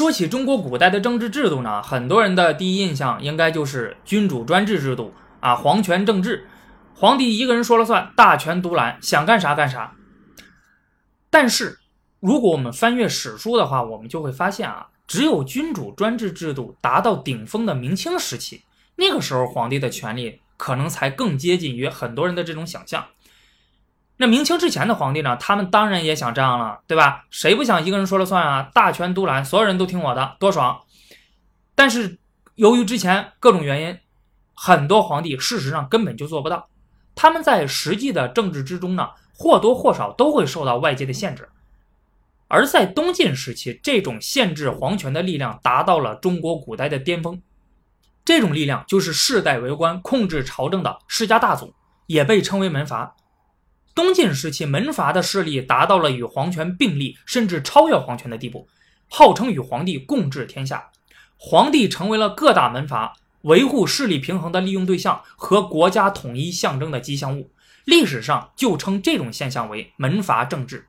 说起中国古代的政治制度呢，很多人的第一印象应该就是君主专制制度啊，皇权政治，皇帝一个人说了算，大权独揽，想干啥干啥。但是，如果我们翻阅史书的话，我们就会发现啊，只有君主专制制度达到顶峰的明清时期，那个时候皇帝的权力可能才更接近于很多人的这种想象。那明清之前的皇帝呢？他们当然也想这样了，对吧？谁不想一个人说了算啊？大权独揽，所有人都听我的，多爽！但是由于之前各种原因，很多皇帝事实上根本就做不到。他们在实际的政治之中呢，或多或少都会受到外界的限制。而在东晋时期，这种限制皇权的力量达到了中国古代的巅峰。这种力量就是世代为官、控制朝政的世家大族，也被称为门阀。东晋时期，门阀的势力达到了与皇权并立，甚至超越皇权的地步，号称与皇帝共治天下。皇帝成为了各大门阀维护势力平衡的利用对象和国家统一象征的吉祥物。历史上就称这种现象为门阀政治。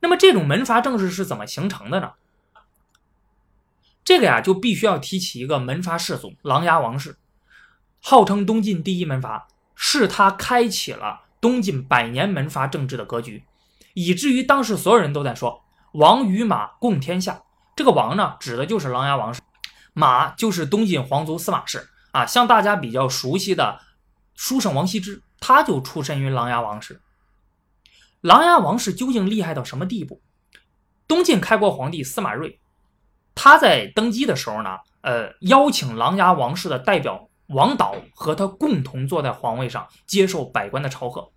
那么，这种门阀政治是怎么形成的呢？这个呀，就必须要提起一个门阀氏族——琅琊王氏，号称东晋第一门阀，是他开启了。东晋百年门阀政治的格局，以至于当时所有人都在说“王与马共天下”。这个“王”呢，指的就是琅琊王氏；“马”就是东晋皇族司马氏。啊，像大家比较熟悉的书圣王羲之，他就出身于琅琊王氏。琅琊王氏究竟厉害到什么地步？东晋开国皇帝司马睿，他在登基的时候呢，呃，邀请琅琊王氏的代表。王导和他共同坐在皇位上，接受百官的朝贺。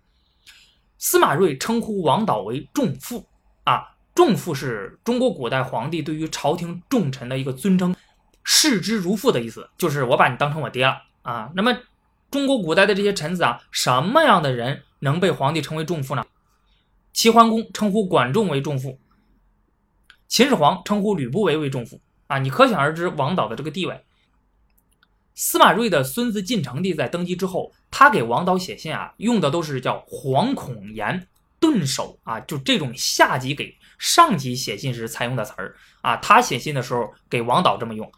司马睿称呼王导为仲父啊，仲父是中国古代皇帝对于朝廷重臣的一个尊称，视之如父的意思，就是我把你当成我爹了啊。那么，中国古代的这些臣子啊，什么样的人能被皇帝称为仲父呢？齐桓公称呼管仲为仲父，秦始皇称呼吕不韦为仲父啊，你可想而知王导的这个地位。司马睿的孙子晋成帝在登基之后，他给王导写信啊，用的都是叫惶恐言顿首啊，就这种下级给上级写信时才用的词儿啊。他写信的时候给王导这么用。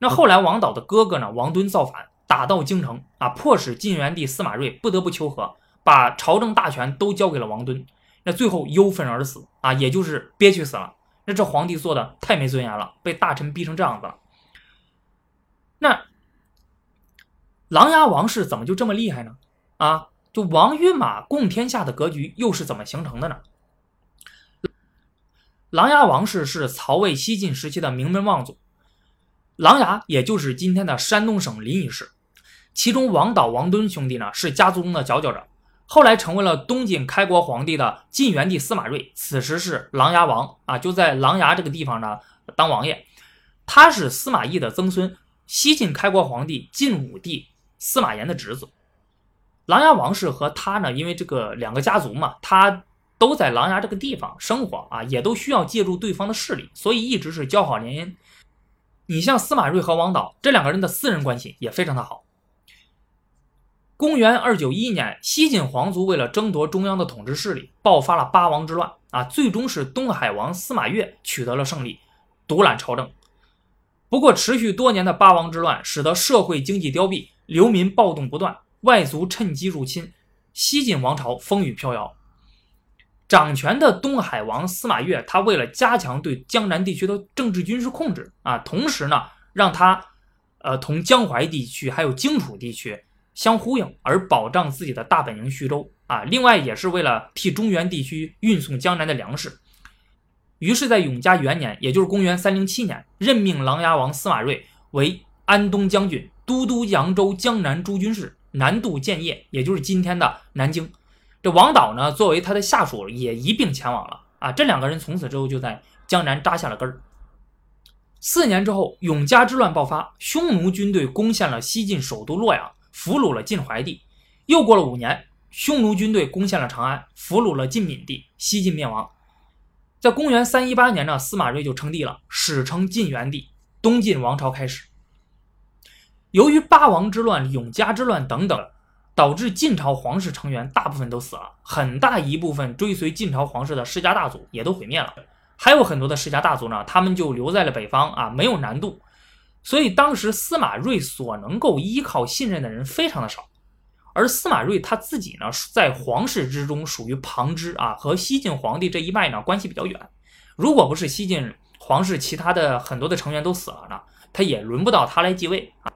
那后来王导的哥哥呢，王敦造反，打到京城啊，迫使晋元帝司马睿不得不求和，把朝政大权都交给了王敦。那最后忧愤而死啊，也就是憋屈死了。那这皇帝做的太没尊严了，被大臣逼成这样子了。那。琅琊王氏怎么就这么厉害呢？啊，就王与马共天下的格局又是怎么形成的呢？琅琊王氏是曹魏西晋时期的名门望族，琅琊也就是今天的山东省临沂市。其中王导、王敦兄弟呢是家族中的佼佼者，后来成为了东晋开国皇帝的晋元帝司马睿，此时是琅琊王啊，就在琅琊这个地方呢当王爷。他是司马懿的曾孙，西晋开国皇帝晋武帝。司马炎的侄子，琅琊王氏和他呢，因为这个两个家族嘛，他都在琅琊这个地方生活啊，也都需要借助对方的势力，所以一直是交好联姻。你像司马睿和王导这两个人的私人关系也非常的好。公元二九一年，西晋皇族为了争夺中央的统治势力，爆发了八王之乱啊，最终是东海王司马越取得了胜利，独揽朝政。不过，持续多年的八王之乱使得社会经济凋敝。流民暴动不断，外族趁机入侵，西晋王朝风雨飘摇。掌权的东海王司马越，他为了加强对江南地区的政治军事控制啊，同时呢，让他呃同江淮地区还有荆楚地区相呼应，而保障自己的大本营徐州啊。另外，也是为了替中原地区运送江南的粮食。于是，在永嘉元年，也就是公元三零七年，任命琅琊王司马睿为安东将军。都督扬州、江南诸军事，南渡建业，也就是今天的南京。这王导呢，作为他的下属，也一并前往了啊。这两个人从此之后就在江南扎下了根儿。四年之后，永嘉之乱爆发，匈奴军队攻陷了西晋首都洛阳，俘虏了晋怀帝。又过了五年，匈奴军队攻陷了长安，俘虏了晋闵帝，西晋灭亡。在公元三一八年呢，司马睿就称帝了，史称晋元帝，东晋王朝开始。由于八王之乱、永嘉之乱等等，导致晋朝皇室成员大部分都死了，很大一部分追随晋朝皇室的世家大族也都毁灭了。还有很多的世家大族呢，他们就留在了北方啊，没有南渡。所以当时司马睿所能够依靠信任的人非常的少，而司马睿他自己呢，在皇室之中属于旁支啊，和西晋皇帝这一脉呢关系比较远。如果不是西晋皇室其他的很多的成员都死了呢，他也轮不到他来继位啊。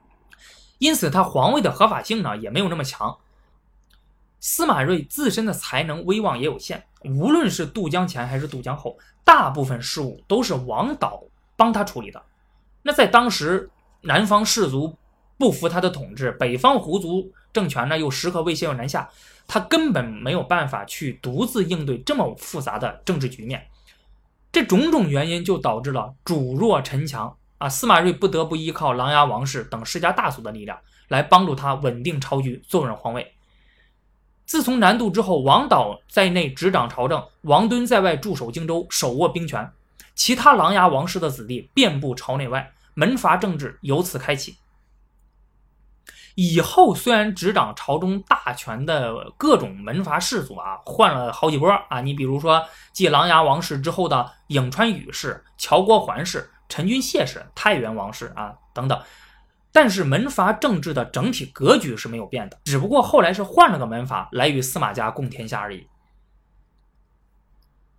因此，他皇位的合法性呢也没有那么强。司马睿自身的才能威望也有限，无论是渡江前还是渡江后，大部分事务都是王导帮他处理的。那在当时，南方士族不服他的统治，北方胡族政权呢又时刻威胁要南下，他根本没有办法去独自应对这么复杂的政治局面。这种种原因就导致了主弱臣强啊，司马睿不得不依靠琅琊王氏等世家大族的力量来帮助他稳定朝局，坐稳皇位。自从南渡之后，王导在内执掌朝政，王敦在外驻守荆州，手握兵权。其他琅琊王氏的子弟遍布朝内外，门阀政治由此开启。以后虽然执掌朝中大权的各种门阀士族啊换了好几波啊，你比如说继琅琊王氏之后的颍川宇氏、乔国桓氏、陈君谢氏、太原王氏啊等等，但是门阀政治的整体格局是没有变的，只不过后来是换了个门阀来与司马家共天下而已。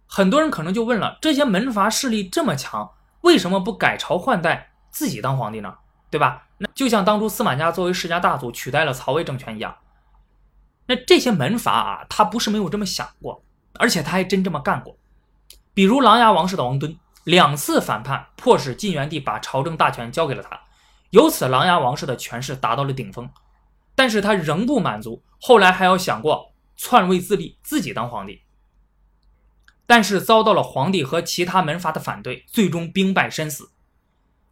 很多人可能就问了：这些门阀势力这么强，为什么不改朝换代，自己当皇帝呢？对吧？那就像当初司马家作为世家大族取代了曹魏政权一样。那这些门阀啊，他不是没有这么想过，而且他还真这么干过。比如琅琊王氏的王敦，两次反叛，迫使晋元帝把朝政大权交给了他，由此琅琊王氏的权势达到了顶峰。但是他仍不满足，后来还要想过篡位自立，自己当皇帝。但是遭到了皇帝和其他门阀的反对，最终兵败身死。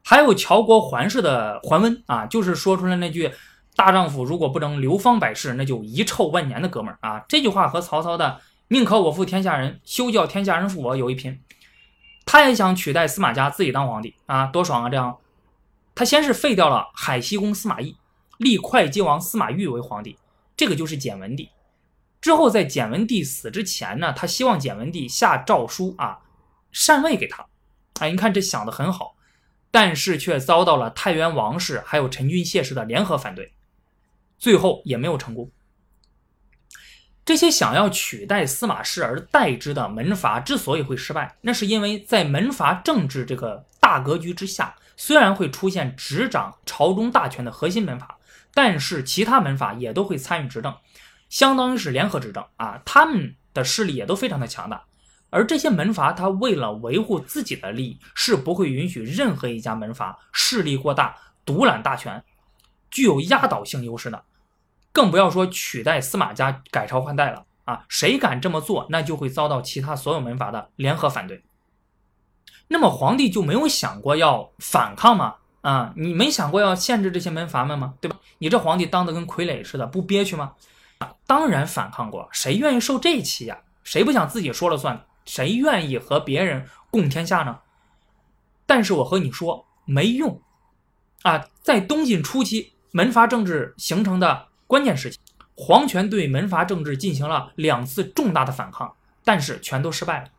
还有乔国桓氏的桓温啊，就是说出来那句“大丈夫如果不能流芳百世，那就遗臭万年”的哥们儿啊，这句话和曹操的“宁可我负天下人，休教天下人负我”有一拼。他也想取代司马家自己当皇帝啊，多爽啊！这样，他先是废掉了海西公司马懿，立会稽王司马昱为皇帝，这个就是简文帝。之后，在简文帝死之前呢，他希望简文帝下诏书啊，禅位给他。哎，你看这想的很好，但是却遭到了太原王氏还有陈君谢氏的联合反对，最后也没有成功。这些想要取代司马氏而代之的门阀之所以会失败，那是因为在门阀政治这个大格局之下，虽然会出现执掌朝中大权的核心门阀，但是其他门阀也都会参与执政。相当于是联合执政啊，他们的势力也都非常的强大，而这些门阀他为了维护自己的利益，是不会允许任何一家门阀势力过大、独揽大权、具有压倒性优势的，更不要说取代司马家改朝换代了啊！谁敢这么做，那就会遭到其他所有门阀的联合反对。那么皇帝就没有想过要反抗吗？啊，你没想过要限制这些门阀们吗？对吧？你这皇帝当得跟傀儡似的，不憋屈吗？当然反抗过，谁愿意受这气呀？谁不想自己说了算？谁愿意和别人共天下呢？但是我和你说没用啊！在东晋初期，门阀政治形成的关键时期，皇权对门阀政治进行了两次重大的反抗，但是全都失败了。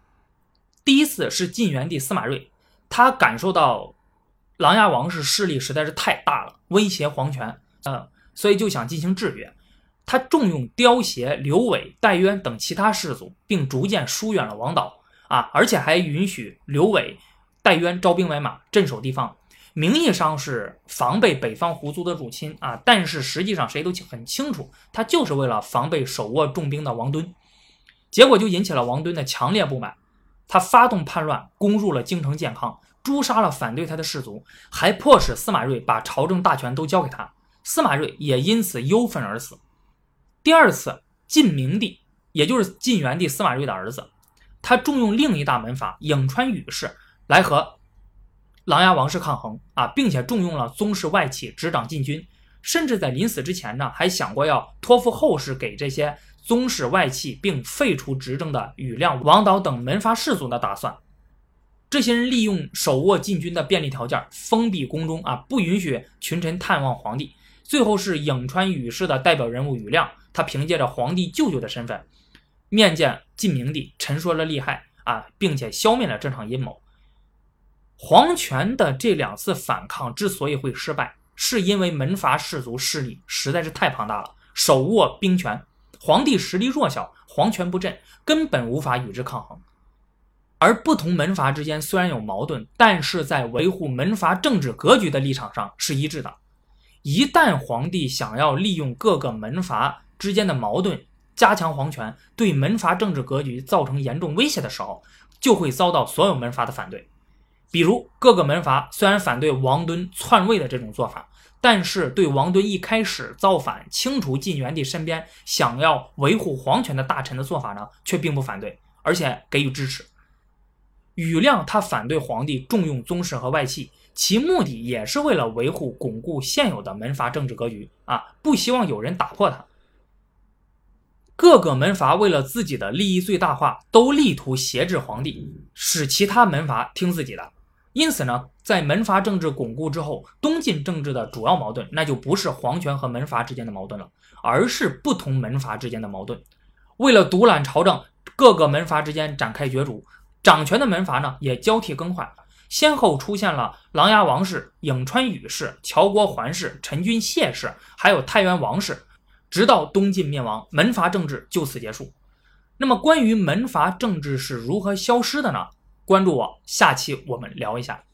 第一次是晋元帝司马睿，他感受到琅琊王氏势力实在是太大了，威胁皇权，呃，所以就想进行制约。他重用刁协、刘伟、戴渊等其他士族，并逐渐疏远了王导啊，而且还允许刘伟、戴渊招兵买马，镇守地方。名义上是防备北方胡族的入侵啊，但是实际上谁都很清楚，他就是为了防备手握重兵的王敦。结果就引起了王敦的强烈不满，他发动叛乱，攻入了京城建康，诛杀了反对他的士族，还迫使司马睿把朝政大权都交给他。司马睿也因此忧愤而死。第二次，晋明帝，也就是晋元帝司马睿的儿子，他重用另一大门阀颍川宇氏来和琅琊王氏抗衡啊，并且重用了宗室外戚执掌禁军，甚至在临死之前呢，还想过要托付后事给这些宗室外戚，并废除执政的宇亮、王导等门阀士族的打算。这些人利用手握禁军的便利条件，封闭宫中啊，不允许群臣探望皇帝。最后是颍川宇氏的代表人物宇亮。他凭借着皇帝舅舅的身份，面见晋明帝，陈说了利害啊，并且消灭了这场阴谋。皇权的这两次反抗之所以会失败，是因为门阀士族势力实在是太庞大了，手握兵权，皇帝实力弱小，皇权不振，根本无法与之抗衡。而不同门阀之间虽然有矛盾，但是在维护门阀政治格局的立场上是一致的。一旦皇帝想要利用各个门阀之间的矛盾加强皇权，对门阀政治格局造成严重威胁的时候，就会遭到所有门阀的反对。比如，各个门阀虽然反对王敦篡位的这种做法，但是对王敦一开始造反、清除晋元帝身边想要维护皇权的大臣的做法呢，却并不反对，而且给予支持。庾亮他反对皇帝重用宗室和外戚，其目的也是为了维护巩固现有的门阀政治格局啊，不希望有人打破它。各个门阀为了自己的利益最大化，都力图挟制皇帝，使其他门阀听自己的。因此呢，在门阀政治巩固之后，东晋政治的主要矛盾那就不是皇权和门阀之间的矛盾了，而是不同门阀之间的矛盾。为了独揽朝政，各个门阀之间展开角逐。掌权的门阀呢，也交替更换，先后出现了琅琊王氏、颍川宇氏、乔国桓氏、陈君谢氏，还有太原王氏，直到东晋灭亡，门阀政治就此结束。那么，关于门阀政治是如何消失的呢？关注我，下期我们聊一下。